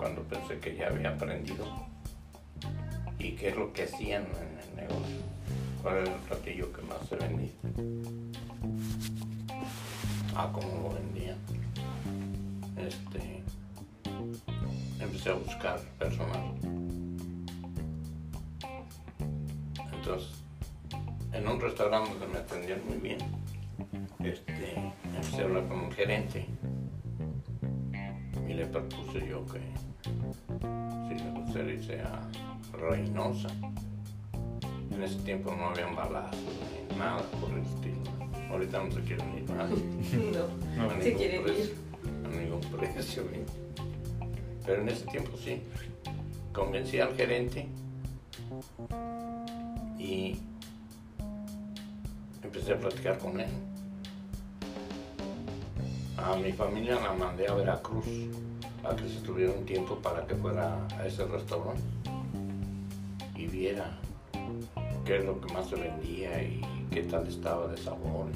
cuando pensé que ya había aprendido. ¿Y qué es lo que hacían en el negocio? ¿Cuál era el platillo que más se vendía? Ah, cómo lo vendían. Este, empecé a buscar personal. Entonces, en un restaurante donde me atendían muy bien, este, empecé a hablar con un gerente propuse yo que si le gustaría irse a Reynosa. En ese tiempo no habían balazos ni nada por el estilo. Ahorita no se quieren ir nadie. No, a se quieren precio, ir. A ningún precio. ¿eh? Pero en ese tiempo sí. Convencí al gerente y empecé a platicar con él. A mi familia la mandé a Veracruz a que se estuviera un tiempo para que fuera a ese restaurante y viera qué es lo que más se vendía y qué tal estaba de sabor.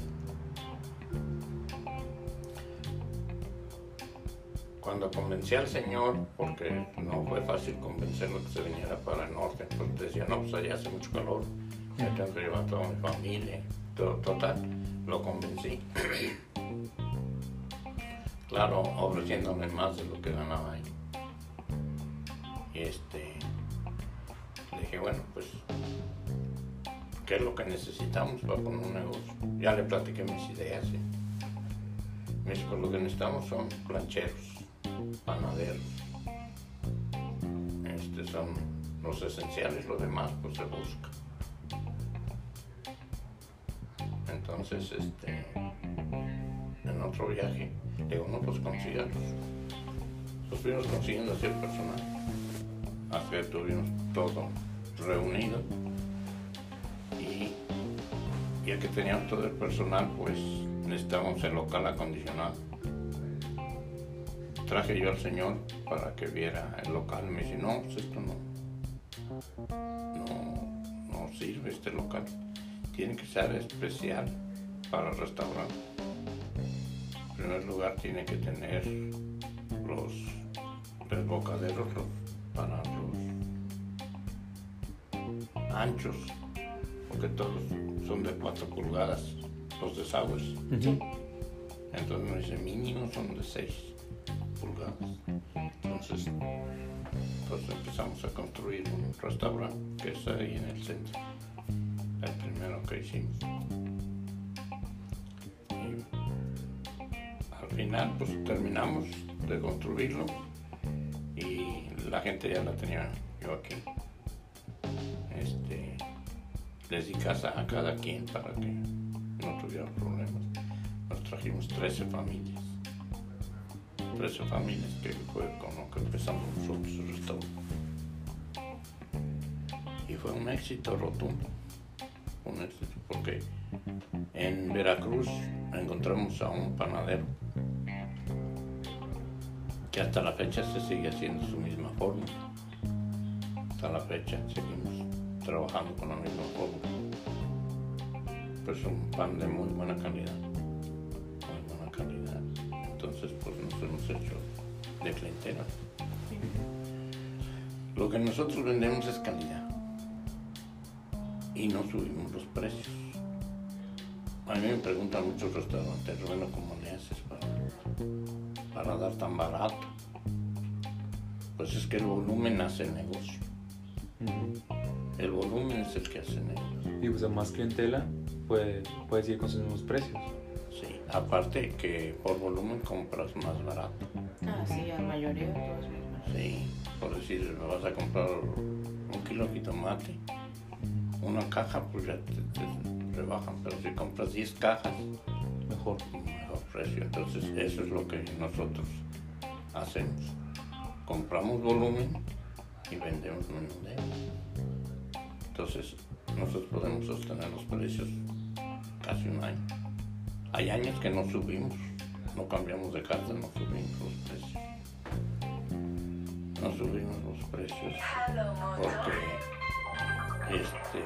Cuando convencí al señor, porque no fue fácil convencerlo que se viniera para el norte, pues decía, no, pues allá hace mucho calor, ya tengo que llevar a toda mi familia, total, lo convencí. Claro, ofreciéndome más de lo que ganaba ahí. Y este, dije, bueno, pues, ¿qué es lo que necesitamos para poner un negocio? Ya le platiqué mis ideas. ¿sí? Me dijo, "Pues lo que necesitamos son plancheros, panaderos. Este son los esenciales, lo demás pues se busca. Entonces, este, en otro viaje, digo, no, pues consígalos. Los fuimos consiguiendo así el personal. Que tuvimos todo reunido. Y ya que teníamos todo el personal, pues necesitábamos el local acondicionado. Traje yo al señor para que viera el local. Me dice, no, pues esto no, no, no sirve este local. Tiene que ser especial para el restaurante. En primer lugar tiene que tener los desbocaderos los- para los anchos, porque todos son de 4 pulgadas, los desagües. Entonces me dice, mínimo son de 6 pulgadas. Entonces, pues empezamos a construir un restaurante que está ahí en el centro. El primero que hicimos. Final, pues terminamos de construirlo y la gente ya la tenía yo aquí. Este, di casa a cada quien para que no tuvieran problemas. Nos trajimos 13 familias. 13 familias que fue con lo que empezamos nosotros el restaurante. Y fue un éxito rotundo. Un éxito porque en Veracruz encontramos a un panadero que hasta la fecha se sigue haciendo su misma forma. Hasta la fecha seguimos trabajando con la misma forma. Pues un pan de muy buena calidad. Muy buena calidad. Entonces pues nos hemos hecho de clientela. Lo que nosotros vendemos es calidad. Y no subimos los precios. A mí me preguntan muchos restaurantes, bueno, ¿cómo le haces para, para dar tan barato? Pues es que el volumen hace el negocio. El volumen es el que hace negocio. Y usa más clientela, puede, puede seguir con sus mismos precios. Sí, aparte que por volumen compras más barato. Ah, sí, la mayoría todos. Sí, por decir, me vas a comprar un kilo de jitomate, una caja, pues ya te, te rebajan, pero si compras 10 cajas, Mejor. Precio. Entonces, eso es lo que nosotros hacemos. Compramos volumen y vendemos menudeo. Entonces, nosotros podemos sostener los precios casi un año. Hay años que no subimos, no cambiamos de carta, no subimos los precios. No subimos los precios porque este,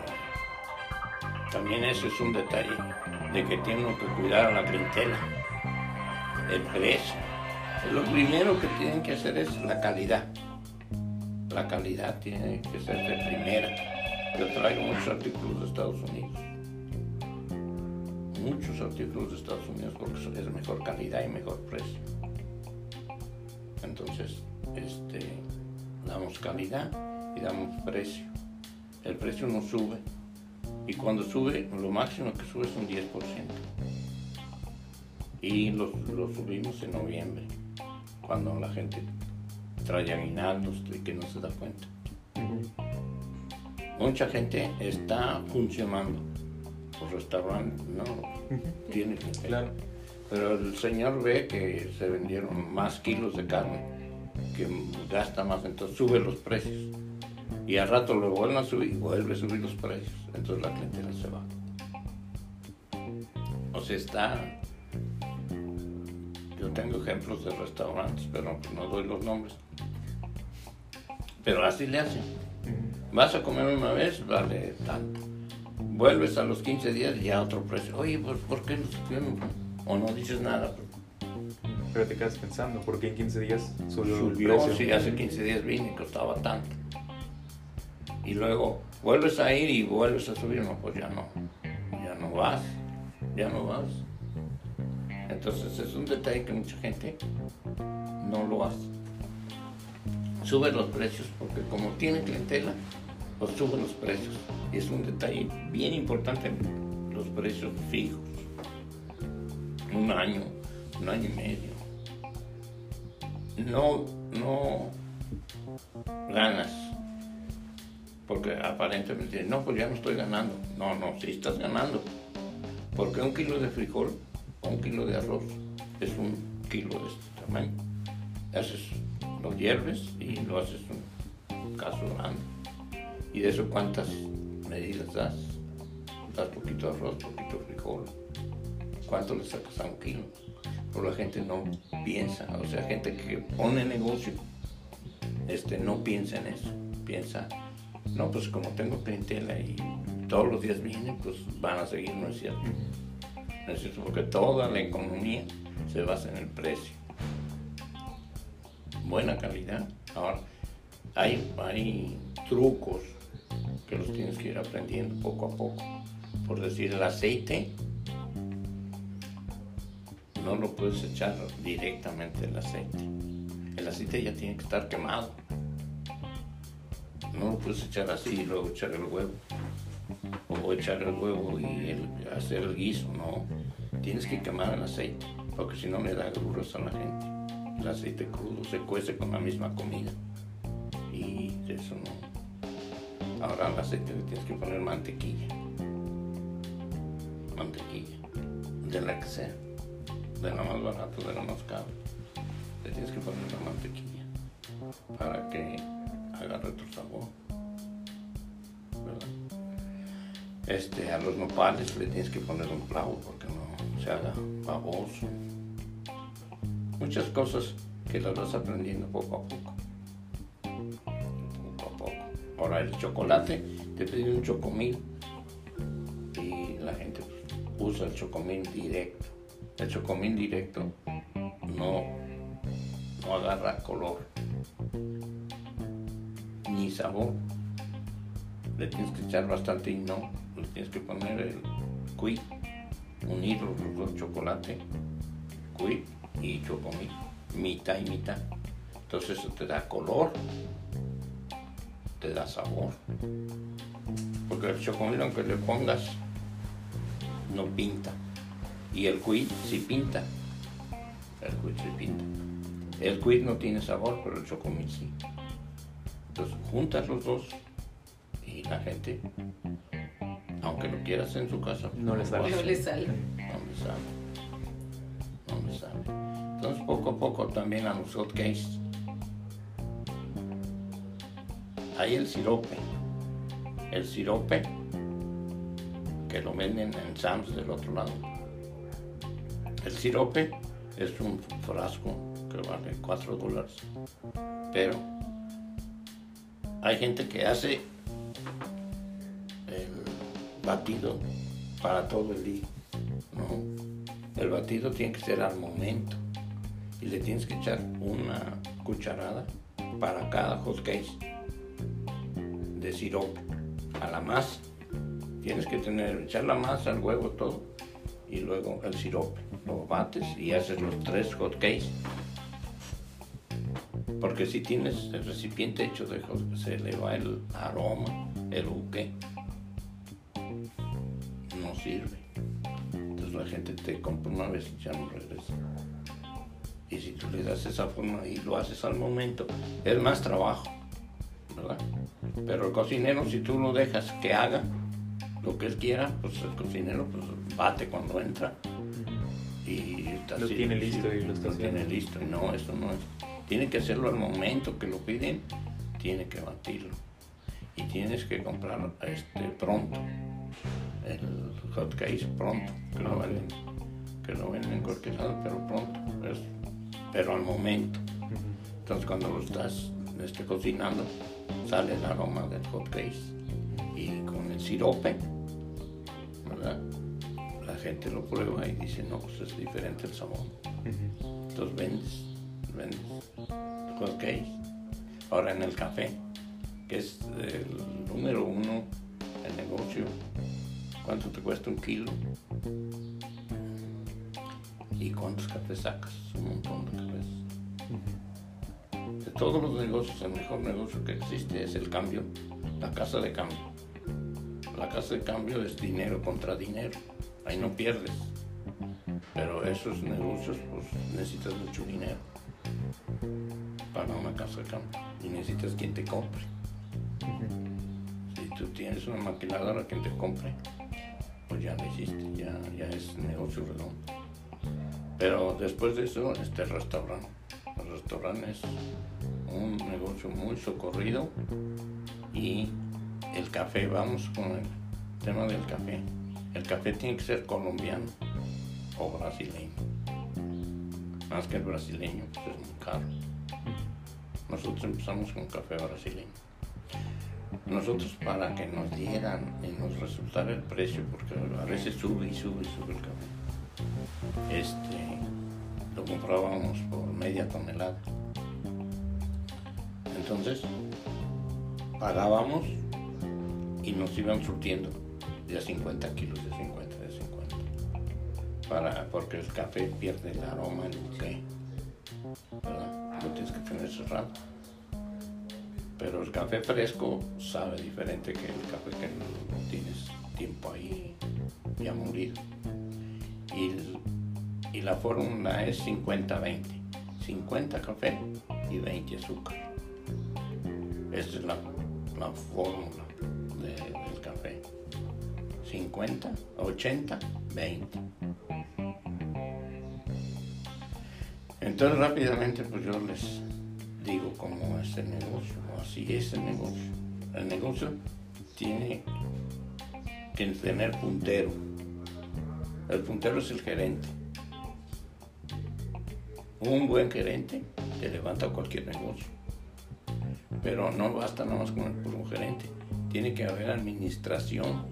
también eso es un detalle de que tienen que cuidar a la clientela, el precio. Lo primero que tienen que hacer es la calidad. la calidad tiene que ser de primera. Yo traigo muchos artículos de Estados Unidos. Muchos artículos de Estados Unidos porque es mejor calidad y mejor precio. Entonces, este, damos calidad y damos precio. El precio no sube. Y cuando sube, lo máximo que sube es un 10%. Y lo, lo subimos en noviembre, cuando la gente trae aguinaldos y que no se da cuenta. Mucha gente está funcionando. Los restaurantes no tiene que Claro. Pero el señor ve que se vendieron más kilos de carne, que gasta más, entonces sube los precios. Y al rato lo vuelven a subir y vuelve a subir los precios. Entonces la clientela se va. O sea, está... Yo tengo ejemplos de restaurantes, pero no doy los nombres. Pero así le hacen. Vas a comer una vez, vale tanto. Vuelves a los 15 días y ya otro precio. Oye, ¿por, por qué no subieron? O no dices nada. Pero te quedas pensando, ¿por qué en 15 días subió, Subió, el precio? si hace 15 días vine y costaba tanto. Y luego vuelves a ir y vuelves a subir, no, pues ya no. Ya no vas. Ya no vas. Entonces es un detalle que mucha gente no lo hace. Sube los precios porque como tiene clientela, pues sube los precios. Y es un detalle bien importante los precios fijos. Un año, un año y medio. No, no ganas. Porque aparentemente, no, pues ya no estoy ganando. No, no, sí estás ganando. Porque un kilo de frijol un kilo de arroz es un kilo de este tamaño. Haces, lo hierves y lo haces un caso grande. Y de eso cuántas medidas das. Das poquito arroz, poquito frijol. ¿Cuánto le sacas a un kilo? Pero la gente no piensa, o sea, gente que pone negocio, este, no piensa en eso. Piensa, no, pues como tengo clientela y todos los días vienen, pues van a seguir, no es cierto. Porque toda la economía se basa en el precio. Buena calidad. Ahora, hay, hay trucos que los tienes que ir aprendiendo poco a poco. Por decir, el aceite no lo puedes echar directamente el aceite. El aceite ya tiene que estar quemado. No lo puedes echar así y luego echar el huevo. O echar el huevo y hacer el guiso, no. Tienes que quemar el aceite, porque si no le da gruros a la gente. El aceite crudo se cuece con la misma comida. Y eso no. Ahora al aceite le tienes que poner mantequilla. Mantequilla. De la que sea. De la más barata, de la más cara. Le tienes que poner la mantequilla. Para que agarre tu sabor. ¿Verdad? Este, a los nopales le tienes que poner un clavo porque no se haga baboso. Muchas cosas que las vas aprendiendo poco a poco. Poco a poco. Ahora el chocolate, te pedí un chocomil y la gente usa el chocomil directo. El chocomil directo no, no agarra color ni sabor. Le tienes que echar bastante y no, le tienes que poner el quid, unir los dos chocolate, quid y chocomil, mitad y mitad. Entonces eso te da color, te da sabor. Porque el chocomil aunque le pongas, no pinta. Y el quid sí pinta. El quid sí pinta. El quid no tiene sabor, pero el chocomil sí. Entonces juntas los dos y la gente, aunque lo quieras en su casa, No le sale. No le sale. no me sabe. No me sabe. Entonces poco a poco también a los hot cakes. Hay el sirope. El sirope que lo venden en Sam's del otro lado. El sirope es un frasco que vale 4 dólares. Pero hay gente que hace batido para todo el día. ¿no? El batido tiene que ser al momento y le tienes que echar una cucharada para cada hot cake de sirope a la masa. Tienes que tener, echar la masa, el huevo, todo, y luego el sirope. Lo bates y haces los tres hot cakes. Porque si tienes el recipiente hecho de hot, se le va el aroma, el buque. Sirve. Entonces la gente te compra una vez y ya no regresa. Y si tú le das esa forma y lo haces al momento, es más trabajo, ¿verdad? Pero el cocinero, si tú lo dejas que haga lo que él quiera, pues el cocinero pues, bate cuando entra y está Lo así, tiene listo y lo está tiene haciendo. listo. Y no, eso no es. Tiene que hacerlo al momento que lo piden, tiene que batirlo. Y tienes que comprar este, pronto. El hot cakes pronto, que lo venden, que lo venden lado, pero pronto. pero al momento. Entonces cuando lo estás este, cocinando, sale el aroma del hot cakes. Y con el sirope, ¿verdad? La gente lo prueba y dice, no, pues es diferente el sabor. Entonces vendes, vendes hot cakes. Ahora en el café, que es el número uno, el negocio, ¿cuánto te cuesta un kilo? ¿Y cuántos cafés sacas? Un montón de cafés. De todos los negocios, el mejor negocio que existe es el cambio, la casa de cambio. La casa de cambio es dinero contra dinero, ahí no pierdes. Pero esos negocios, pues necesitas mucho dinero para una casa de cambio y necesitas quien te compre. Si tú tienes una maquiladora quien te compre, pues ya lo hiciste, ya, ya es negocio redondo. Pero después de eso, este restaurante. El restaurante es un negocio muy socorrido y el café, vamos con el tema del café. El café tiene que ser colombiano o brasileño. Más que el brasileño, pues es muy caro. Nosotros empezamos con café brasileño. Nosotros para que nos dieran y nos resultara el precio, porque a veces sube y sube y sube el café, este, lo comprábamos por media tonelada. Entonces, pagábamos y nos iban surtiendo de a 50 kilos, de 50, de 50. Para, porque el café pierde el aroma, el buque, ¿verdad? Lo tienes que tener cerrado. Pero el café fresco sabe diferente que el café que no tienes tiempo ahí. Y, el- y la fórmula es 50-20. 50 café y 20 azúcar. Esta es la, la fórmula de- del café. 50, 80, 20. Entonces rápidamente pues yo les digo cómo es el negocio, así es el negocio. El negocio tiene que tener puntero. El puntero es el gerente. Un buen gerente te levanta cualquier negocio. Pero no basta nada más con el puro gerente. Tiene que haber administración.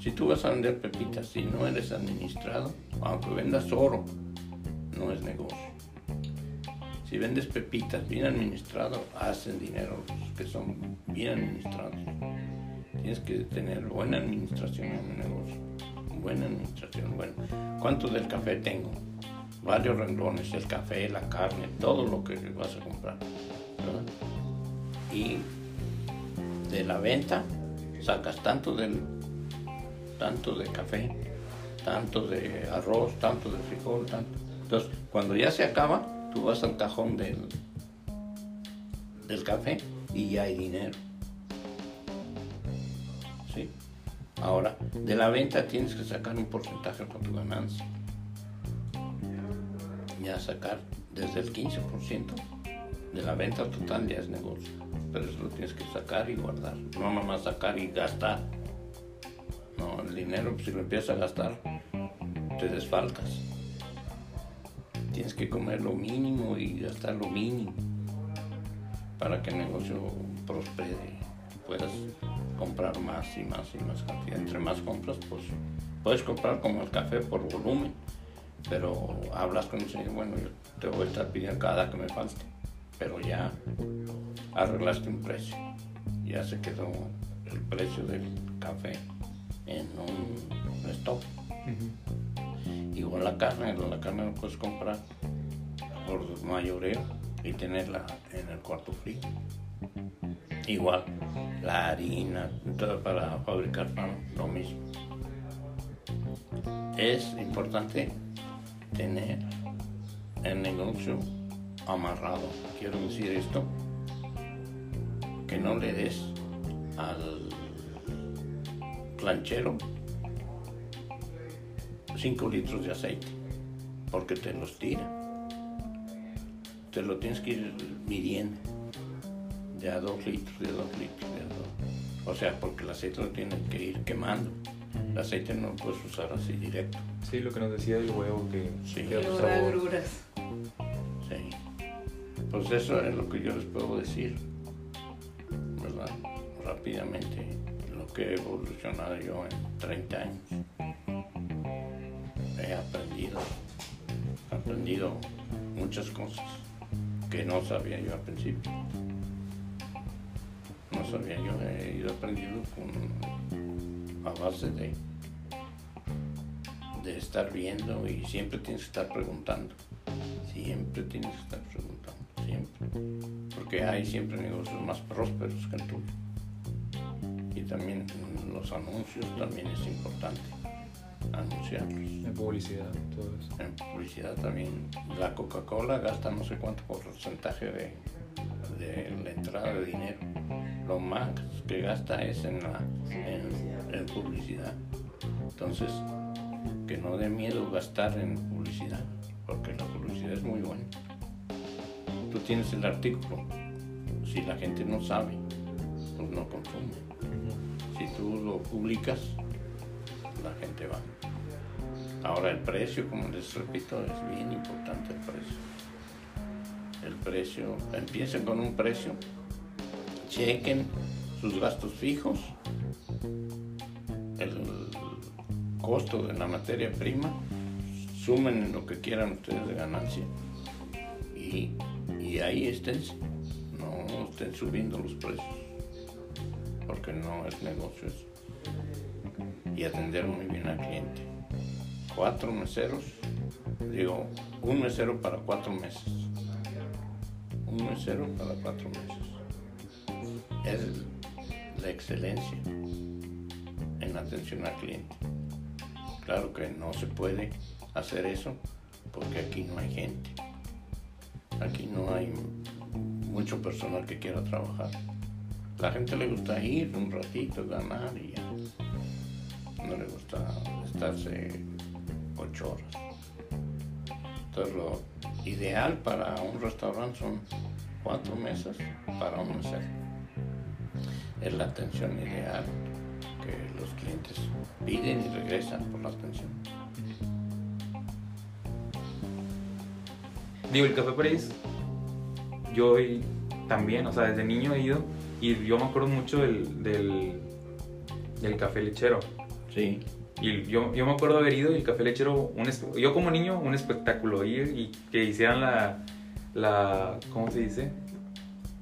Si tú vas a vender pepitas, si no eres administrado, aunque vendas oro, no es negocio. Si vendes pepitas bien administrado, hacen dinero los que son bien administrados. Tienes que tener buena administración en el negocio. Buena administración. Bueno, ¿cuánto del café tengo? Varios renglones, el café, la carne, todo lo que vas a comprar. ¿verdad? Y de la venta sacas tanto del tanto de café, tanto de arroz, tanto de frijol, tanto. Entonces, cuando ya se acaba, tú vas al cajón del, del café y ya hay dinero. ¿Sí? Ahora, de la venta tienes que sacar un porcentaje con tu ganancia. Ya sacar desde el 15% de la venta total ya es negocio. Pero eso lo tienes que sacar y guardar. No nomás sacar y gastar. No, el dinero, pues, si lo empiezas a gastar, te desfalcas. Tienes que comer lo mínimo y gastar lo mínimo para que el negocio prospere puedas comprar más y más y más cantidad. Entre más compras, pues puedes comprar como el café por volumen, pero hablas con el señor, bueno, yo te voy a estar pidiendo cada que me falte, pero ya arreglaste un precio ya se quedó el precio del café en un stop. Igual la carne, la carne la puedes comprar por mayoreo y tenerla en el cuarto frío. Igual la harina, todo para fabricar pan, lo mismo. Es importante tener el negocio amarrado. Quiero decir esto, que no le des al planchero 5 litros de aceite, porque te los tira. Te lo tienes que ir midiendo de a 2 litros, de a 2 litros, de a 2. O sea, porque el aceite lo tienes que ir quemando. El aceite no lo puedes usar así directo. Sí, lo que nos decía el huevo que Sí. que agruras. Sí. Pues eso es lo que yo les puedo decir, ¿verdad? Rápidamente, lo que he evolucionado yo en 30 años. He aprendido, aprendido muchas cosas que no sabía yo al principio. No sabía yo, he ido aprendiendo con, a base de, de estar viendo y siempre tienes que estar preguntando. Siempre tienes que estar preguntando, siempre. Porque hay siempre negocios más prósperos que el tuyo. Y también los anuncios también es importante anunciarlos. En publicidad, todo eso. En publicidad también. La Coca-Cola gasta no sé cuánto porcentaje de, de la entrada de dinero. Lo más que gasta es en, la, en, en publicidad. Entonces, que no dé miedo gastar en publicidad, porque la publicidad es muy buena. Tú tienes el artículo. Si la gente no sabe, pues no consume. Si tú lo publicas, la gente va. Ahora el precio, como les repito, es bien importante el precio. El precio, empiecen con un precio, chequen sus gastos fijos, el costo de la materia prima, sumen lo que quieran ustedes de ganancia y, y ahí estén, no estén subiendo los precios, porque no es negocio eso. Y atender muy bien al cliente cuatro meseros, digo, un mesero para cuatro meses. Un mesero para cuatro meses. Es la excelencia en atención al cliente. Claro que no se puede hacer eso porque aquí no hay gente. Aquí no hay mucho personal que quiera trabajar. La gente le gusta ir un ratito, ganar y ya. No le gusta estarse ocho horas. Entonces lo ideal para un restaurante son cuatro mesas para un mesero. Es la atención ideal que los clientes piden y regresan por la atención. Digo, el Café París, yo también, o sea, desde niño he ido y yo me acuerdo mucho del, del, del café lechero. Sí, Y yo, yo me acuerdo haber ido y el café lechero, un yo como niño, un espectáculo, ir y que hicieran la, la ¿cómo se dice?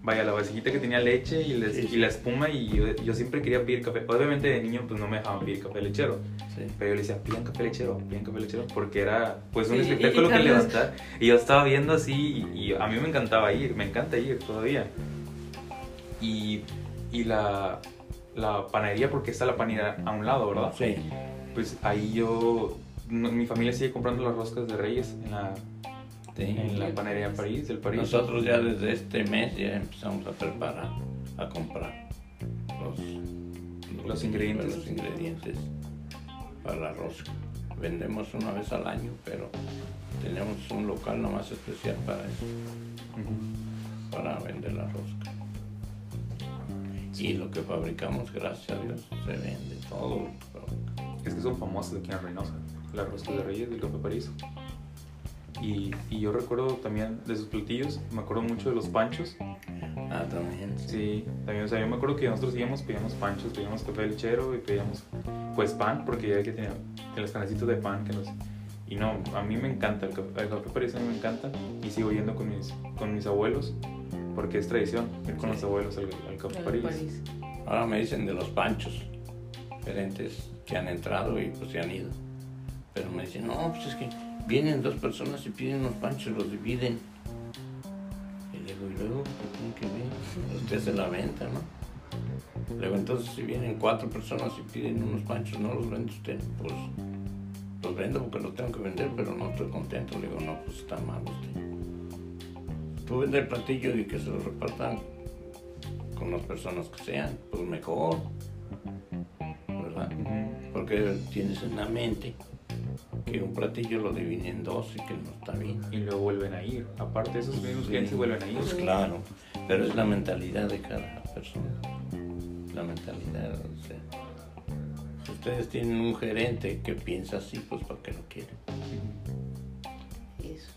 Vaya, la vasijita que tenía leche y, les- Sí, sí. y la espuma y yo, yo siempre quería pedir café. Obviamente de niño pues no me dejaban pedir café lechero, sí. pero yo le decía, pidan café lechero, pidan café lechero, porque era pues un Sí, espectáculo y que levantar. Y yo estaba viendo así y, y a mí me encantaba ir, me encanta ir todavía. Y, y la, la panadería, porque está la panadería a un lado, ¿verdad? Sí, Pues ahí yo, no- mi familia sigue comprando las roscas de Reyes en la, sí. en la panadería París, del París. Nosotros ya desde este mes ya empezamos a preparar, a comprar los, Los ingredientes. los ingredientes para la rosca. Vendemos una vez al año, pero tenemos un local nomás especial para eso, para vender la rosca. Y lo que fabricamos, gracias a Dios, se vende todo. Es que son famosas aquí en Reynosa, las roscas de Reyes del Café París. Y, y yo recuerdo también de sus platillos, me acuerdo mucho de los panchos. Ah, también. Sí, también, o sea, yo me acuerdo que nosotros íbamos, pedíamos panchos, pedíamos café lechero y pedíamos pues pan, porque ya que tenía que los canecitos de pan que nos... Y no, a mí me encanta, el café, el café París a mí me encanta y sigo yendo con mis, con mis abuelos porque es tradición ir con los abuelos al, al Campo París. París. Ahora me dicen de los panchos, gerentes que han entrado y pues se han ido. Pero me dicen, no, pues es que vienen dos personas y piden unos panchos, los dividen. Y digo, y luego, ¿qué tiene que ver? Usted hace la venta, ¿no? Luego entonces si vienen cuatro personas y piden unos panchos, ¿no los vende usted? Pues los vendo porque los tengo que vender, pero no estoy contento. Le digo, no, pues está mal usted. Tú vende el platillo y que se lo repartan con las personas que sean, pues mejor, ¿verdad? Porque tienes en la mente que un platillo lo dividen en dos y que no está bien. Y luego vuelven a ir. Aparte, esos mismos Sí, clientes vuelven a ir. Pues claro, pero es la mentalidad de cada persona. La mentalidad, o sea, si ustedes tienen un gerente que piensa así, pues ¿para qué lo quieren? Eso.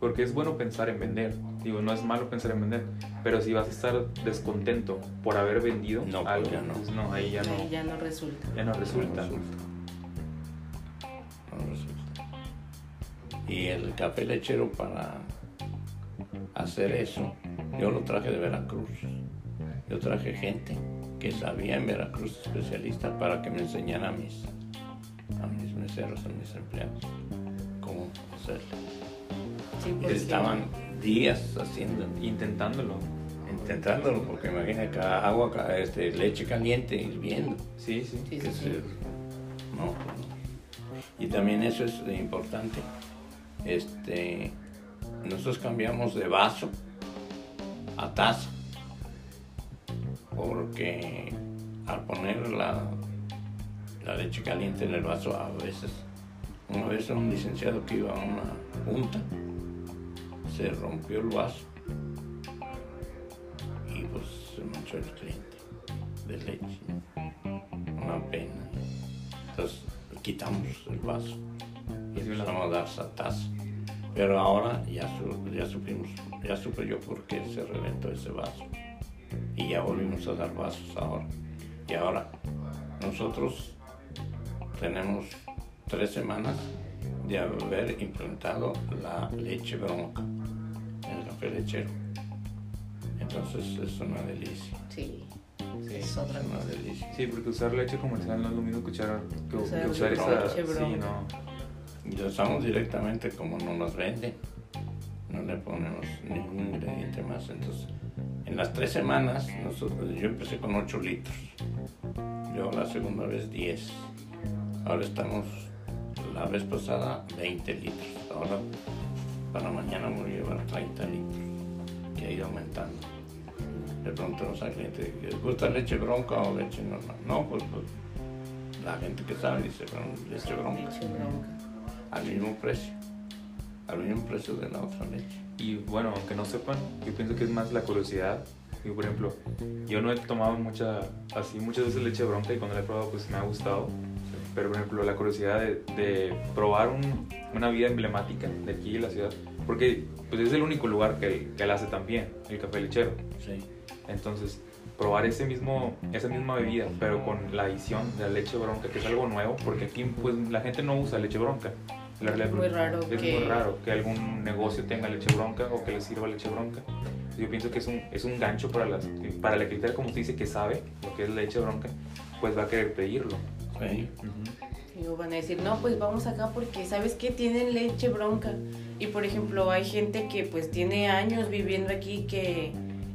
Porque es bueno pensar en vender. Digo, no es malo pensar en vender. Pero si vas a estar descontento por haber vendido No, pues ya no. pues no, ahí ya no, Ahí ya no resulta. ya no resulta. No resulta. No resulta. Y el café lechero para hacer eso, yo lo traje de Veracruz. Yo traje gente que sabía en Veracruz especialista para que me enseñara a mis, a mis meseros, a mis empleados, cómo hacerlo. Sí, porque estaban días haciendo, Intentándolo. intentándolo, porque imagina que agua, este, leche caliente hirviendo. Sí, sí. Sí, que sí, sí. se- no, pues no. Y también eso es importante. Este, nosotros cambiamos de vaso a taza. Porque al poner la, la leche caliente en el vaso, a veces, una vez un licenciado que iba a una junta, se rompió el vaso y pues se manchó el cliente de leche. Una pena. Entonces quitamos el vaso y empezamos a dar esa taza. Pero ahora ya, su- ya supimos, ya supe yo por qué se reventó ese vaso. Y ya volvimos a dar vasos ahora. Y ahora nosotros tenemos tres semanas de haber implementado la leche bronca café lechero. Entonces es una delicia. Sí, Sí. es otra Es una cosa. delicia. Sí, porque usar leche comercial no es lo mismo que usar, que, Usar que usar leche esa. leche Sí, no. Y lo usamos directamente como nos las venden. No le ponemos ningún ingrediente más. Entonces, en las tres semanas, nosotros, yo empecé con 8 litros. Luego la segunda vez 10. Ahora estamos, la vez pasada, 20 litros. Ahora, para mañana voy a llevar 30 litros, que ha ido aumentando. Le preguntamos al cliente, ¿les gusta leche bronca o leche normal? No, pues, pues, la gente que sabe dice, "Bueno, leche bronca Leche bronca. al mismo precio, al mismo precio de la otra leche. Y bueno, aunque no sepan, yo pienso que es más la curiosidad. Y por ejemplo, yo no he tomado mucha, así muchas veces leche bronca y cuando la he probado pues me ha gustado. Pero por ejemplo, la curiosidad de, de probar un- una vida emblemática de aquí de la ciudad. Porque pues es el único lugar que, que la hace tan bien, el café lechero. Sí. Entonces, probar ese mismo, esa misma bebida, pero con la adición de la leche bronca, que es algo nuevo, porque aquí pues la gente no usa leche bronca. La realidad, Muy raro es que- muy raro que algún negocio tenga leche bronca o que le sirva leche bronca. Yo pienso que es un, es un gancho para, las, para la clientela, como usted dice, que sabe lo que es leche bronca, pues va a querer pedirlo. Sí. Ujú. Y luego van a decir, no, pues vamos acá porque, ¿sabes qué? Tienen leche bronca. Y por ejemplo, hay gente que pues tiene años viviendo aquí que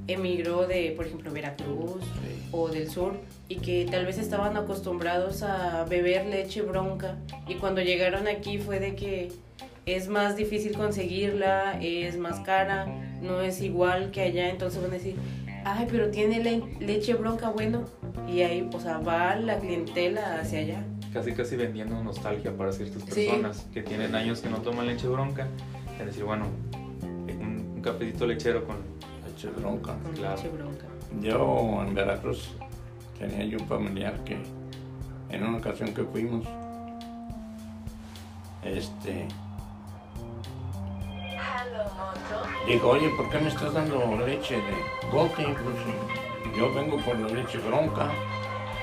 emigró de, por ejemplo, Veracruz Sí. o del sur y que tal vez estaban acostumbrados a beber leche bronca y cuando llegaron aquí fue de que es más difícil conseguirla, es más cara, no es igual que allá, entonces van a decir, ay, pero tiene le- leche bronca, bueno, y ahí, o sea, va la clientela hacia allá. Casi casi vendiendo nostalgia para ciertas Sí. personas que tienen años que no toman leche bronca. Es decir, bueno, un, un cafecito lechero con... Leche bronca. Con Claro. leche bronca. Yo en Veracruz tenía yo un familiar que en una ocasión que fuimos, este, dijo, oye, ¿por qué me estás dando leche de bote? Pues yo vengo por la leche bronca.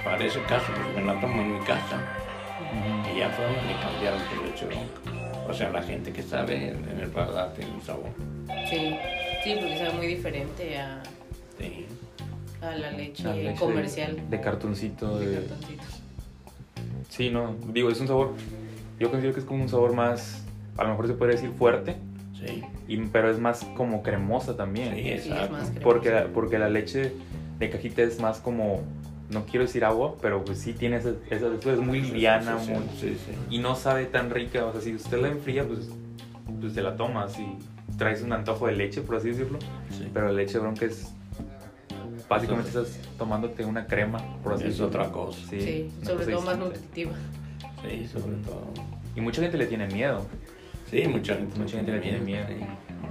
Para ese caso, pues me la tomo en mi casa. Y ya fueron y cambiaron por leche bronca. O sea, la gente que sabe en el paladar tiene un sabor. Sí, Sí, porque sabe muy diferente a, Sí. a la leche, La leche comercial. De cartoncito. de De... cartoncito. Sí, no, digo, es un sabor, yo considero que es como un sabor más, a lo mejor se podría decir fuerte, Sí. y, pero es más como cremosa también. Sí, Sí, es exacto. más cremoso. Porque, la- porque la leche de cajita es más como, no quiero decir agua, pero pues sí tiene esa, esa es muy liviana, Sí, sí, muy- sí, sí. y no sabe tan rica. O sea, si usted la enfría, pues, pues te la tomas y traes un antojo de leche, por así decirlo. Sí. Pero la leche bronca es, básicamente estás tomándote una crema, por así Es decirlo. otra cosa. Sí, sobre cosa todo más nutritiva. Sí, sobre todo. Y mucha gente le tiene miedo. Sí, mucha gente, Mucha gente le tiene miedo. sí.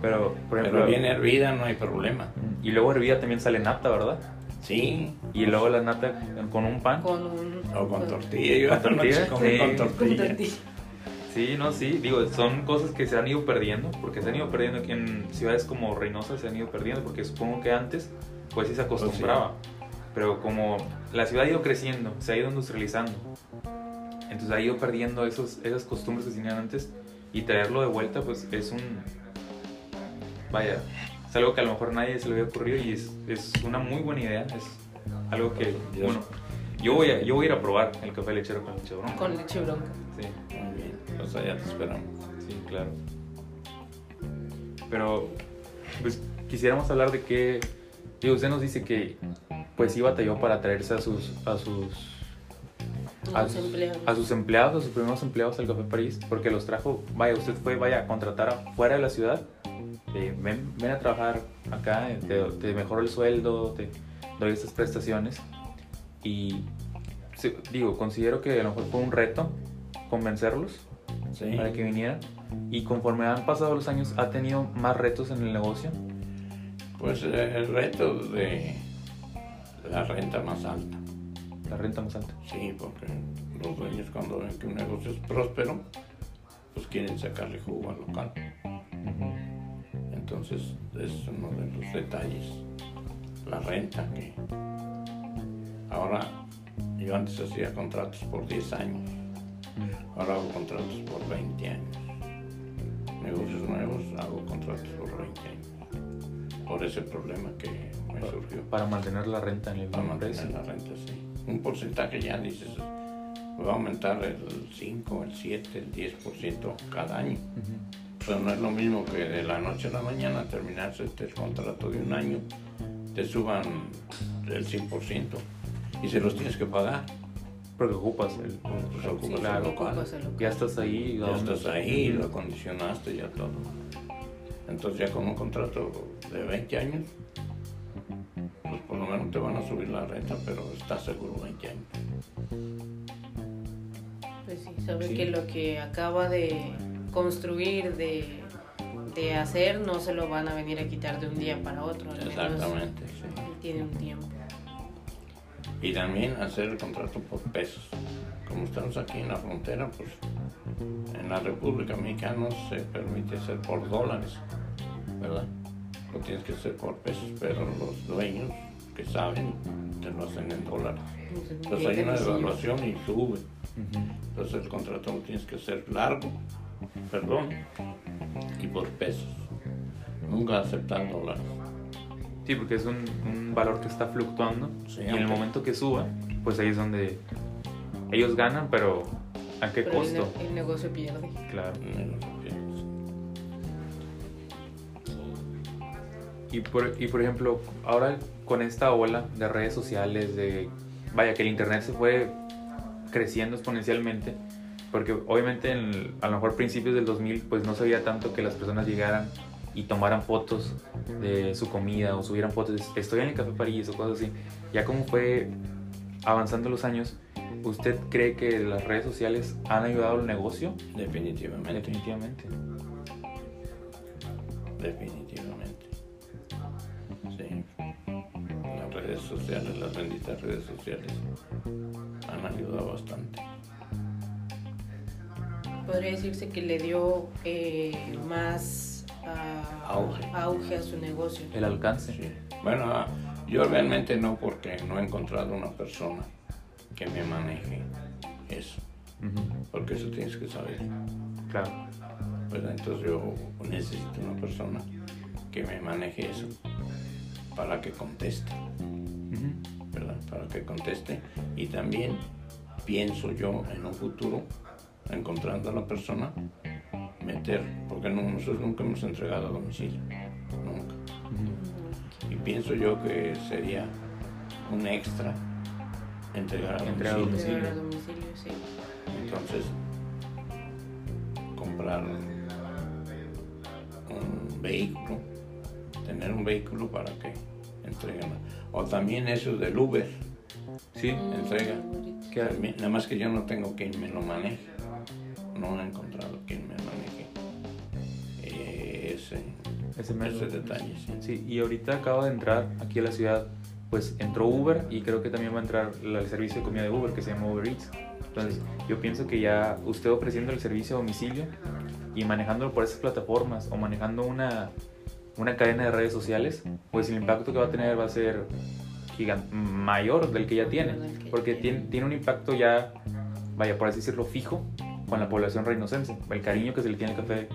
Pero, por ejemplo, Pero bien hervida no hay problema. y luego hervida también sale nata, ¿verdad? Sí. Y luego la nata con un pan. Con un. O con tortilla. Yo ¿Con tortilla? comí Sí. con con tortilla. Sí, no, sí, digo, son cosas que se han ido perdiendo, porque se han ido perdiendo aquí en ciudades como Reynosa, se han ido perdiendo, porque supongo que antes, pues sí se acostumbraba, pero como la ciudad ha ido creciendo, se ha ido industrializando, entonces ha ido perdiendo esos, esas costumbres que tenían antes, y traerlo de vuelta, pues es un, vaya, es algo que a lo mejor nadie se le había ocurrido y es, es una muy buena idea, es algo que, Dios. bueno, yo voy, a, yo voy a ir a probar el café lechero con leche bronca. Con leche bronca. Sí. Muy bien. Pues allá te esperamos. Sí, claro. Pero, pues, quisiéramos hablar de que, digo, usted nos dice que, pues, sí batalló para traerse a sus, a sus, a sus, empleados. a sus empleados, a sus primeros empleados al Café París, porque los trajo, vaya, usted fue, vaya, a contratar afuera de la ciudad, eh, ven, ven a trabajar acá, eh, te, te mejoro el sueldo, te doy estas prestaciones, y, sí, digo, considero que a lo mejor fue un reto convencerlos, Sí. para que vinieran. Y conforme han pasado los años, ha tenido más retos en el negocio. Pues eh, el reto de la renta más alta. La renta más alta. Sí, porque los dueños cuando ven que un negocio es próspero, pues quieren sacarle jugo al local. Entonces es uno de los detalles. La renta que ahora yo antes hacía contratos por 10 años, ahora hago contratos por 20 años. Negocios nuevos hago contratos por 20 años. Por ese problema que me surgió. Para mantener la renta en el Para mantener la renta, sí. Un porcentaje ya dices, va a aumentar el 5, el 7, el 10% cada año. Ujú. Pero no es lo mismo que de la noche a la mañana terminarse este contrato de un año, te suban el 100% y se los tienes que pagar. Porque ocupas el. Pues ocupas Sí, el local. ocupas el local. Ya estás ahí. Ya estás ahí, lo acondicionaste, ya todo. Entonces ya con un contrato de 20 años, pues lo menos te van a subir la renta, pero estás seguro 20 años. Pues sí, sabe Sí. que lo que acaba de construir, de, de hacer, no se lo van a venir a quitar de un día para otro. Exactamente, sí. Tiene un tiempo. Y también hacer el contrato por pesos. Como estamos aquí en la frontera, pues en la República Mexicana no se permite hacer por dólares, ¿verdad? Lo tienes que hacer por pesos, pero los dueños que saben te lo hacen en dólares. Entonces hay una evaluación y sube. Entonces el contrato lo tienes que hacer largo, perdón, y por pesos. Nunca aceptar dólares. Sí, porque es un, un valor que está fluctuando. Sí, y en el momento que suba, pues ahí es donde ellos ganan, pero ¿a qué Pero el, costo? ne- el negocio pierde. Claro. Y por, y por ejemplo, ahora con esta ola de redes sociales, de vaya que el internet se fue creciendo exponencialmente, porque obviamente en el- a lo mejor principios del 2000 pues no se veía tanto que las personas llegaran y tomaran fotos de su comida o subieran fotos, de, estoy en el Café París o cosas así. Ya como fue avanzando los años, ¿usted cree que las redes sociales han ayudado al negocio? Definitivamente. Definitivamente. Definitivamente. Sociales, las benditas redes sociales han ayudado bastante. Podría decirse que le dio eh, más ah, Auge. auge a su negocio. El alcance. Sí. Bueno, ah, yo realmente no porque no he encontrado una persona que me maneje eso, porque eso tienes que saber. Claro. ¿verdad? Entonces yo necesito una persona que me maneje eso para que conteste. ¿Verdad? Para que conteste. Y también pienso yo en un futuro, encontrando a la persona, meter, porque no- nosotros nunca hemos entregado a domicilio, nunca. Y pienso yo que sería un extra entregar a Entregar a domicilio. Entregar a domicilio, sí. Entonces, comprar un, un vehículo, tener un vehículo para que entreguen. O también eso del Uber, Sí, Entrega. Mm, que también, nada más que yo no tengo quien me lo maneje. No he encontrado quien me maneje eh, ese, ese ese detalle. sí. Sí, y ahorita acaba de entrar aquí a la ciudad, pues entró Uber y creo que también va a entrar el servicio de comida de Uber que se llama Uber Eats. Entonces, yo pienso que ya usted ofreciendo el servicio a domicilio y manejándolo por esas plataformas o manejando una, una cadena de redes sociales, pues el impacto que va a tener va a ser gigan- mayor del que ya tiene, porque tiene. tiene, un impacto ya, vaya, por así decirlo, fijo con la población reinocense. El cariño que se le tiene al café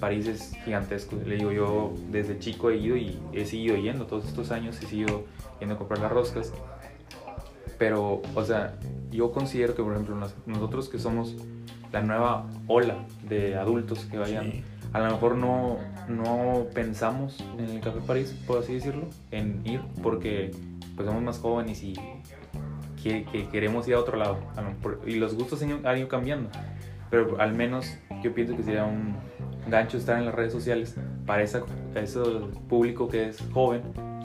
París es gigantesco. Le digo, yo desde chico he ido y he seguido yendo todos estos años, he seguido yendo a comprar las roscas. Pero, o sea, yo considero que, por ejemplo, nos- nosotros que somos la nueva ola de adultos que vayan, Sí. A lo mejor no, no pensamos en el Café París, por así decirlo, en ir, porque pues somos más jóvenes y que, que queremos ir a otro lado. A lo mejor- y los gustos han ido- cambiando. Pero al menos yo pienso que sería un gancho estar en las redes sociales para esa, ese público que es joven,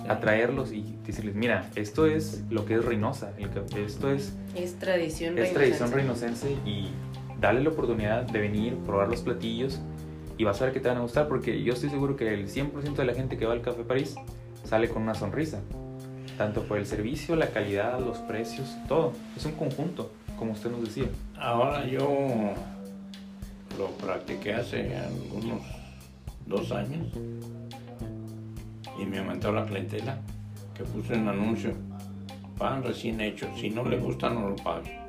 atraerlos y decirles, mira, esto es lo que es Reynosa, esto es, Es tradición es tradición reinocense y darle la oportunidad de venir, probar los platillos y vas a ver que te van a gustar porque yo estoy seguro que el 100% de la gente que va al Café París sale con una sonrisa. Tanto por el servicio, la calidad, los precios, todo. Es un conjunto, como usted nos decía. Ahora yo lo practiqué hace algunos dos años y me aumentó la clientela que puse un anuncio pan recién hecho si no le gusta no lo pague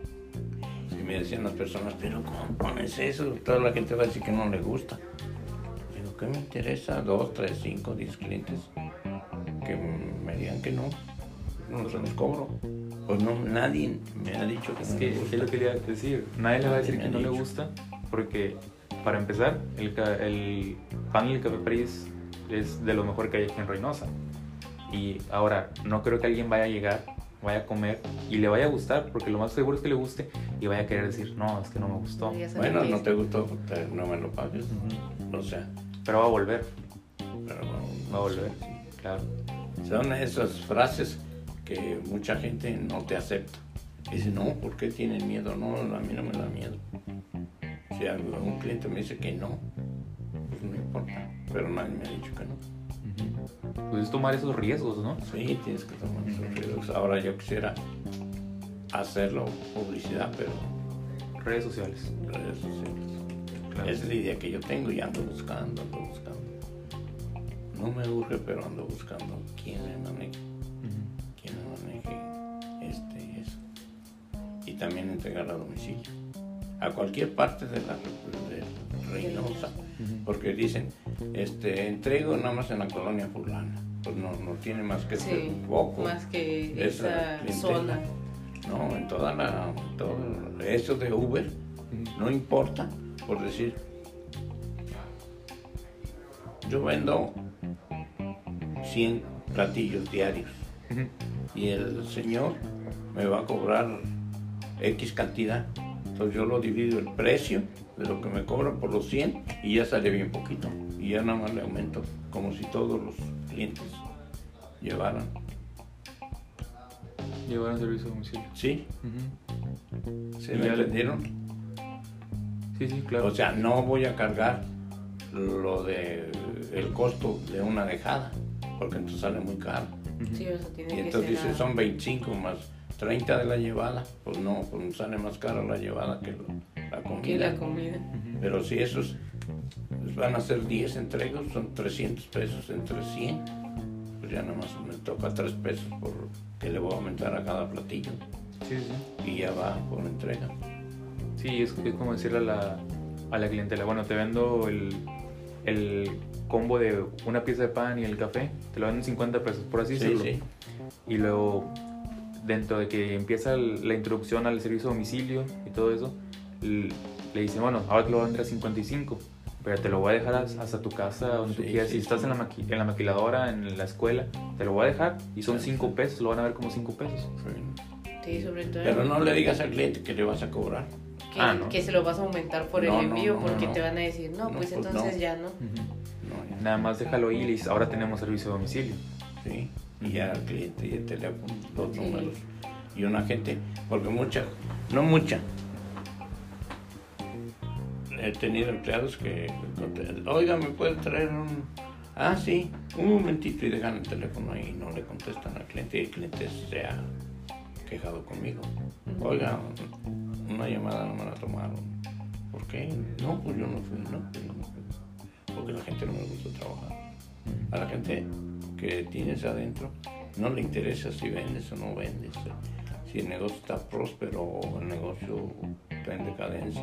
y me decían las personas pero cómo pones eso toda la gente va a decir que no le gusta ¿qué me interesa? dos, tres, cinco, diez clientes que me digan que no no se los cobro pues no, nadie me ha dicho que Es no que es lo que le iba a decir. Nadie le va a decir que no le gusta porque, para empezar, el, el pan del Café París es de lo mejor que hay aquí en Reynosa. Y ahora, no creo que alguien vaya a llegar, vaya a comer y le vaya a gustar, porque lo más seguro es que le guste y vaya a querer decir, no, es que no me gustó. Bueno, no te gustó, no me lo pagues. Ujú. O sea, Pero va a volver, pero va a volver, claro. Son esas frases que mucha gente no te acepta. Dice, no, ¿por qué tienen miedo? No, a mí no me da miedo. Si algún cliente me dice que no, pues no importa. Pero nadie me ha dicho que no. Ujú. Pues es tomar esos riesgos, ¿no? Sí, tienes que tomar esos riesgos. Ahora yo quisiera hacerlo publicidad, pero Redes sociales. redes sociales. Esa es la idea que yo tengo y ando buscando, ando buscando. No me urge, pero ando buscando quién me maneje, Ujú. quién me maneje este, eso. Y también entregar a domicilio. A cualquier parte de la de Reynosa. Porque dicen, este, entrego nada más en la colonia fulana. Pues no, no tiene más que ser Sí, un poco. más que esa zona. No, en toda la, todo eso de Uber, no importa, por decir, yo vendo 100 platillos diarios y el señor me va a cobrar X cantidad. Entonces yo lo divido el precio de lo que me cobra por los 100 y ya sale bien poquito. Y ya nada más le aumento, como si todos los clientes llevaran. Llevar un servicio a domicilio. ¿Sí? ¿Se me entendieron? Sí, sí, claro. O sea, no voy a cargar lo de el costo de una dejada, porque entonces sale muy caro. Sí, tiene Y que entonces ser dice, son 25 más 30 de la llevada, pues no, pues sale más cara la llevada que la, la comida. que la comida. Pero si esos pues, van a ser 10 entregas, son 300 pesos entre 100, pues ya nada más me toca 3 pesos por que le voy a aumentar a cada platillo Sí, sí. y ya va por entrega. Sí, es, es como decirle a la, a la clientela, bueno, te vendo el, el combo de una pieza de pan y el café, te lo dan en 50 pesos, por así Sí, decirlo. sí. Y luego, dentro de que empieza la introducción al servicio a domicilio y todo eso, le dicen, bueno, ahora te lo vender a 55, pero te lo voy a dejar as- hasta tu casa, donde tú Sí, quieras. sí, si estás sí. en la, maqui- en la maquiladora, en la escuela, te lo voy a dejar y son Sí, 5 sí. pesos, lo van a ver como 5 pesos. Sí. Sí, sobre todo. Pero no le digas al cliente que le vas a cobrar. Que, Ah, ¿no? que se lo vas a aumentar por No, el envío no, porque no. te van a decir, no, No, pues pues entonces no. ya no. No, ya. Nada más déjalo ahí y le dices, ahora tenemos servicio a domicilio. Sí. Y ya el cliente y el teléfono, los Sí. números. Y una gente, porque mucha, no mucha. He tenido empleados que, oiga, ¿me puede traer un... Ah, sí, un momentito y dejan el teléfono ahí y no le contestan al cliente y el cliente se ha quejado conmigo. Oiga, una llamada no me la tomaron. ¿Por qué? No, pues yo no fui, no, pues yo no fui. Porque la gente no me gusta trabajar. A la gente que tienes adentro no le interesa si vendes o no vendes, si el negocio está próspero o el negocio está en decadencia.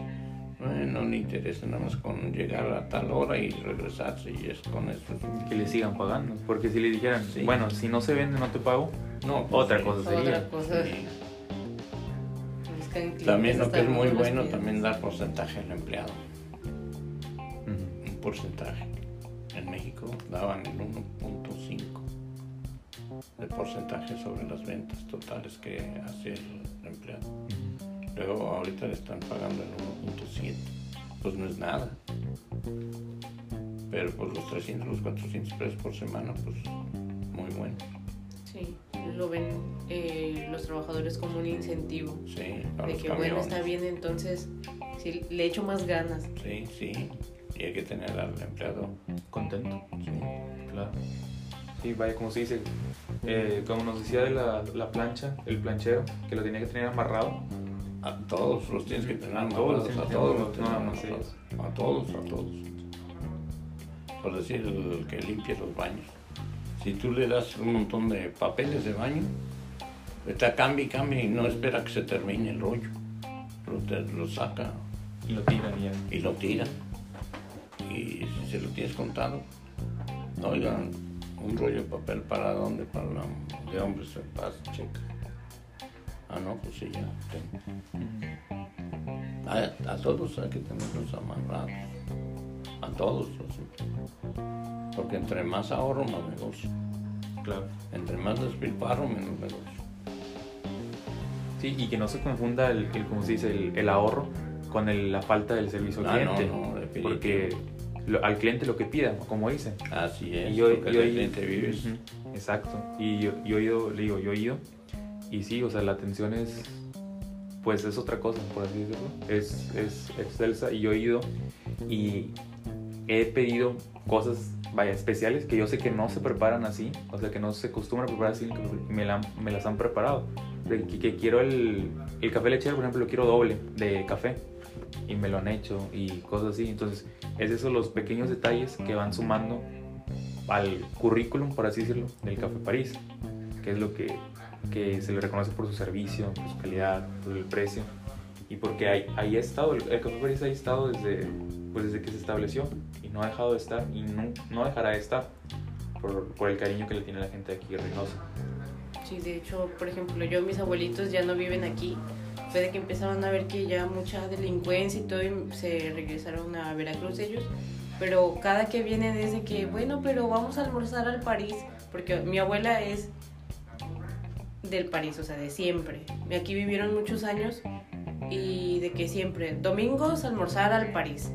Eh, no le interesa nada más con llegar a tal hora y regresarse y es con eso. Que le sigan pagando. Porque si le dijeran, Sí. bueno, si no se vende, no te pago, No, pues, otra sí, cosa sería. Otra cosa. sí. Clientes También lo que es muy bueno, también dar porcentaje al empleado. Un porcentaje. En México daban el 1.5 de porcentaje sobre las ventas totales que hace el empleado. Luego ahorita le están pagando el 1.7. Pues no es nada. Pero pues los 300, los 400 pesos por semana, pues muy bueno. Sí, lo ven eh, los trabajadores como un incentivo. Sí, para De los que bueno, está bien, entonces sí, le echo más ganas. Sí, sí. Y hay que tener al empleado. Contento. Sí. Claro. Sí, vaya, como se dice, eh, como nos decía de la, la plancha, el planchero, que lo tenía que tener amarrado. A todos los tienes que tener A todos los amarrados, a todos los tienes amarrados. A todos, a todos. Por decir, el que limpia los baños. Si tú le das un montón de papeles de baño, está cambia y cambia y no espera que se termine el rollo. Lo, te- lo saca Y lo tiran y ya. y lo tira. Y si se lo tienes contado, oigan, un rollo de papel para dónde, para la de hombres en paz, checa. Ah, no, pues sí, ya. tengo. A, a todos hay que tenerlos amarrados. A todos. los- Porque entre más ahorro, más negocio. Claro. Entre más despilfarro, menos negocio. Sí, y que no se confunda el, el como se dice, el, el ahorro con el- la falta del servicio al Ah, no, cliente. no, definitivo. porque lo- al cliente lo que pida, como dicen. Así es, Y yo- lo que yo- el cliente vives. Exacto. Y yo, yo he ido, le digo, yo he ido. Y sí, o sea, la atención es, pues es otra cosa, por así decirlo. Es, es excelsa. Y yo he ido y he pedido cosas, vaya, especiales que yo sé que no se preparan así. O sea, que no se acostumbra a preparar así. que Me, la- me las han preparado. Que, que quiero el, el café lechero, por ejemplo, lo quiero doble de café. Y me lo han hecho y cosas así. Entonces, es esos los pequeños detalles que van sumando al currículum, por así decirlo, del Café París, que es lo que, que se le reconoce por su servicio, por su calidad, por el precio, y porque ahí, ahí ha estado, el, el Café París ha estado desde, pues desde que se estableció, y no ha dejado de estar, y no, no dejará de estar, por, por el cariño que le tiene la gente aquí en Reynosa. Sí, de hecho, por ejemplo, yo, mis abuelitos ya no viven aquí. Fue de que empezaron a ver que ya mucha delincuencia y todo, y se regresaron a Veracruz ellos. Pero cada que vienen es de que, bueno, pero vamos a almorzar al París. Porque mi abuela es del París, o sea, de siempre. Aquí vivieron muchos años y de que siempre, domingos almorzar al París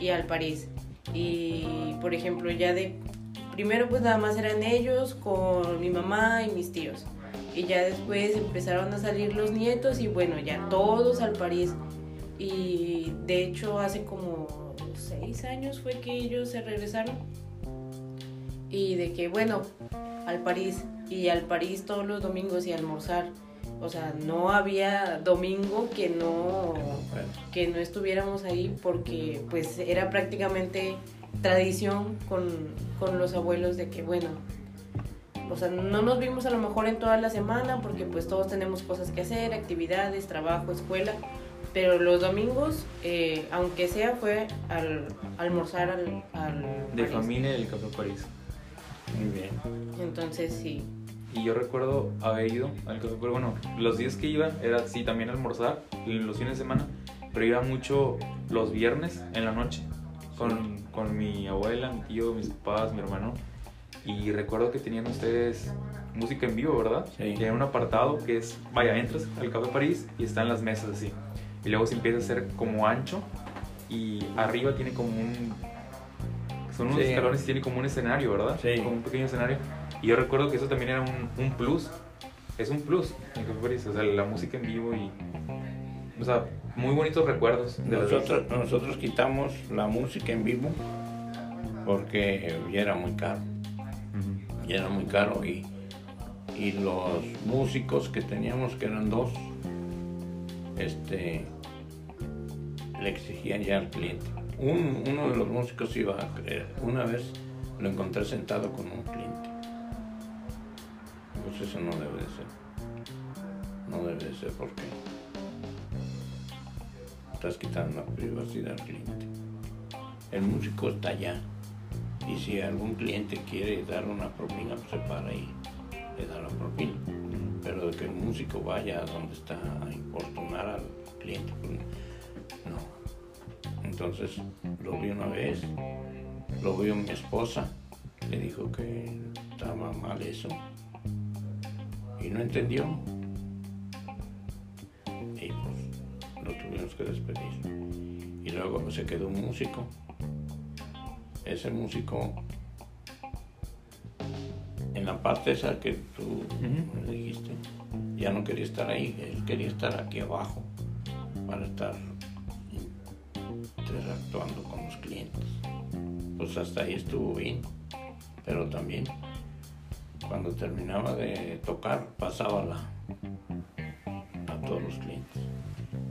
y al París. Y por ejemplo, ya de primero pues nada más eran ellos con mi mamá y mis tíos. Y ya después empezaron a salir los nietos y bueno, ya todos al París. Y de hecho hace como seis años fue que ellos se regresaron. Y de que bueno, al París. Y al París todos los domingos y almorzar. O sea, no había domingo que no, que no estuviéramos ahí porque pues era prácticamente tradición con, con los abuelos de que bueno, o sea, no nos vimos a lo mejor en toda la semana porque pues todos tenemos cosas que hacer, actividades, trabajo, escuela, pero los domingos, eh, aunque sea, fue al almorzar al, al De París. familia del Café París. Muy bien. Entonces sí. Y yo recuerdo haber ido al café, pero bueno, los días que iba era sí también almorzar, los fines de semana, pero iba mucho los viernes en la noche con, con mi abuela, mi tío, mis papás, mi hermano. Y recuerdo que tenían ustedes música en vivo, ¿verdad? Sí. Tienen un apartado que es, vaya, entras al Café París y están las mesas así. Y luego se empieza a hacer como ancho y arriba tiene como un... Son unos Sí. escalones y tiene como un escenario, ¿verdad? Sí. Como un pequeño escenario. Y yo recuerdo que eso también era un, un plus. Es un plus en Café París. O sea, la música en vivo y... O sea, muy bonitos recuerdos. De las Nosotros, nosotros quitamos la música en vivo porque ya era muy caro. Ya era muy caro y, y los músicos que teníamos que eran dos este le exigían ya al cliente Un- uno de los músicos iba a creer una vez lo encontré sentado con un cliente pues eso no debe de ser no debe de ser porque estás quitando la privacidad al cliente el músico está allá y si algún cliente quiere dar una propina, pues se para y le da la propina. Pero de que el músico vaya a donde está a importunar al cliente, pues no. Entonces lo vi una vez, lo vio mi esposa, le dijo que estaba mal eso. Y no entendió. Y pues lo tuvimos que despedir. Y luego se quedó un músico ese músico en la parte esa que tú Ujú. me dijiste ya no quería estar ahí él quería estar aquí abajo para estar interactuando con los clientes pues hasta ahí estuvo bien pero también cuando terminaba de tocar pasaba la a todos los clientes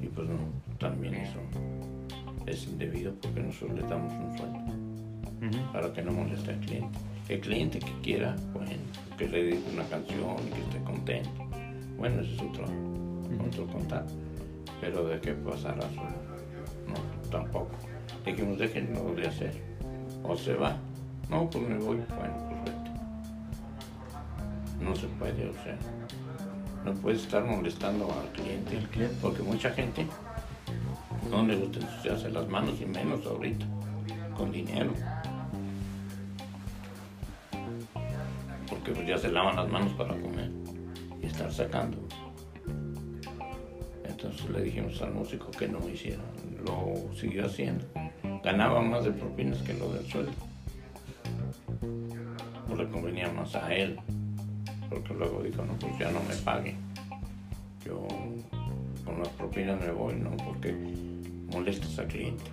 y pues no también eso es indebido porque nosotros le damos un sueldo para que no moleste al cliente. El cliente que quiera, bueno, que le dedique una canción y que esté contento. Bueno, ese es otro, otro contar. Pero de que pasara solo, no, tampoco. Dijimos, déjenlo de hacer. O se va. No, pues me voy. Bueno. No se puede, o sea. No puedes estar molestando al cliente. El cliente. Porque mucha gente no le gusta ensuciarse las manos y menos ahorita, con dinero. Porque pues ya se lavan las manos para comer y estar sacando. Entonces le dijimos al músico que no hiciera. Lo siguió haciendo. Ganaba más de propinas que lo del sueldo. Pues le convenía más a él. Porque luego dijo, no, pues ya no me pague. Yo con las propinas me voy, ¿no? Porque molestas al cliente.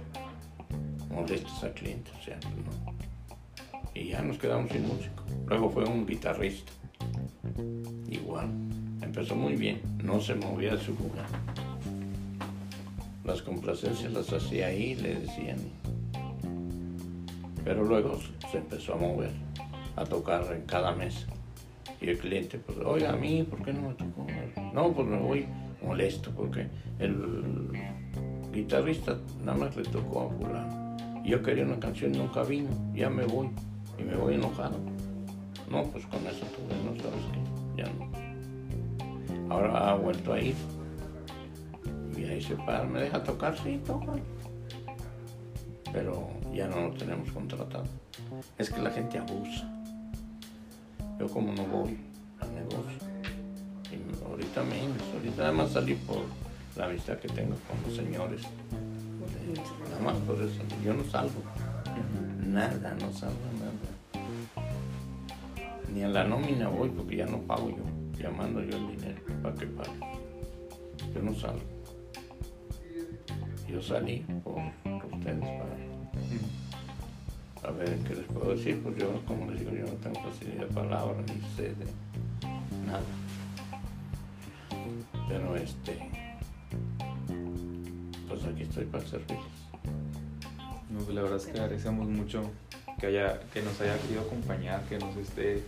Molestas al cliente, o sea, no. Y ya nos quedamos sin músico. Luego fue un guitarrista. Igual. Empezó muy bien. No se movía de su lugar. Las complacencias las hacía ahí, le decían. Pero luego se empezó a mover, a tocar en cada mesa. Y el cliente, pues, oiga, a mí, ¿por qué no me tocó? No, pues me voy molesto porque el guitarrista nada más le tocó a fulano. Yo quería una canción nunca vino, ya me voy. Y me voy enojado. No, pues con eso tuve, no sabes qué, ya no. Ahora ha vuelto a ir. Y ahí se para, me deja tocar, sí, toca. Pero ya no lo tenemos contratado. Es que la gente abusa. Yo como no voy al negocio. Y ahorita menos, ahorita nada más salí por la amistad que tengo con los señores. Nada más por eso. Yo no salgo. Nada, no salgo nada. Ni a la nómina voy porque ya no pago yo. Llamando yo el dinero para que pague. Yo no salgo. Yo salí por, ustedes para a ver qué les puedo decir, pues yo, como les digo, yo no tengo facilidad de palabra ni sé de nada. Pero este, pues aquí estoy para servirles. No, pues la verdad es que agradecemos mucho que, haya, que nos haya querido acompañar, que nos esté,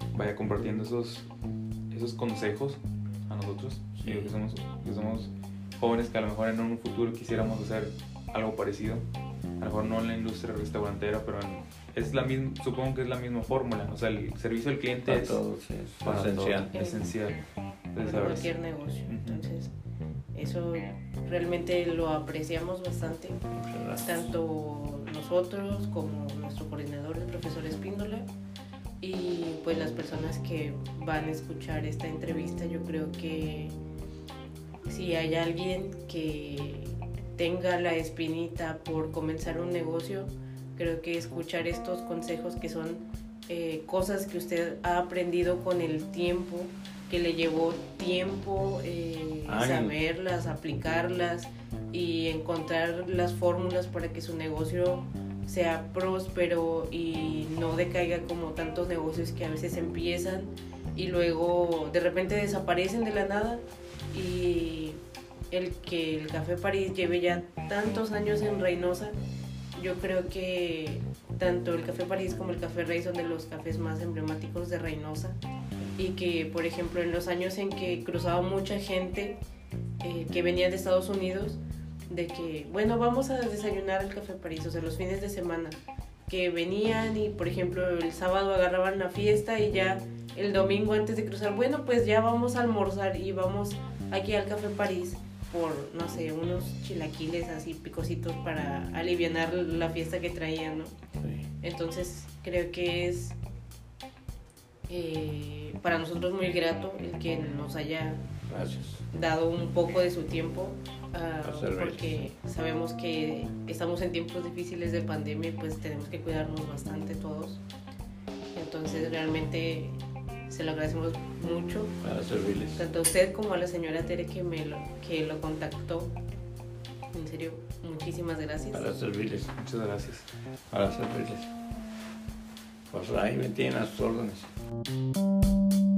como, vaya compartiendo esos, esos consejos a nosotros. Sí. Digo que somos, que somos jóvenes que a lo mejor en un futuro quisiéramos hacer algo parecido. A lo mejor no en la industria restaurantera, pero es la misma, supongo que es la misma fórmula. O sea, el servicio al cliente Para es todos, sí, es para esencial. todo, esencial. para Entonces, a ver, cualquier negocio. Entonces, eso realmente lo apreciamos bastante, gracias. tanto nosotros como nuestro coordinador, el profesor Espíndola, y pues las personas que van a escuchar esta entrevista. Yo creo que si hay alguien que tenga la espinita por comenzar un negocio, creo que escuchar estos consejos que son eh, cosas que usted ha aprendido con el tiempo, que le llevó tiempo eh, saberlas, aplicarlas y encontrar las fórmulas para que su negocio sea próspero y no decaiga como tantos negocios que a veces empiezan y luego de repente desaparecen de la nada y el que el Café París lleve ya tantos años en Reynosa, yo creo que tanto el Café París como el Café Rey son de los cafés más emblemáticos de Reynosa. Y que por ejemplo en los años en que cruzaba mucha gente eh, que venía de Estados Unidos, de que, bueno, vamos a desayunar al Café París, o sea, los fines de semana, que venían y, por ejemplo, el sábado agarraban la fiesta y ya el domingo antes de cruzar, bueno, pues ya vamos a almorzar y vamos aquí al Café París por, no sé, unos chilaquiles así picositos para aliviar la fiesta que traían, ¿no? Sí. Entonces, creo que es eh, para nosotros muy grato el que nos haya Gracias. dado un poco de su tiempo ah, porque sabemos que estamos en tiempos difíciles de pandemia y pues tenemos que cuidarnos bastante todos. Entonces realmente se lo agradecemos mucho, Para servirles. tanto a usted como a la señora Tere que, me lo, que lo contactó. En serio, muchísimas gracias. Para servirles. muchas gracias. Para servirles. Pues ahí me tienen a sus órdenes.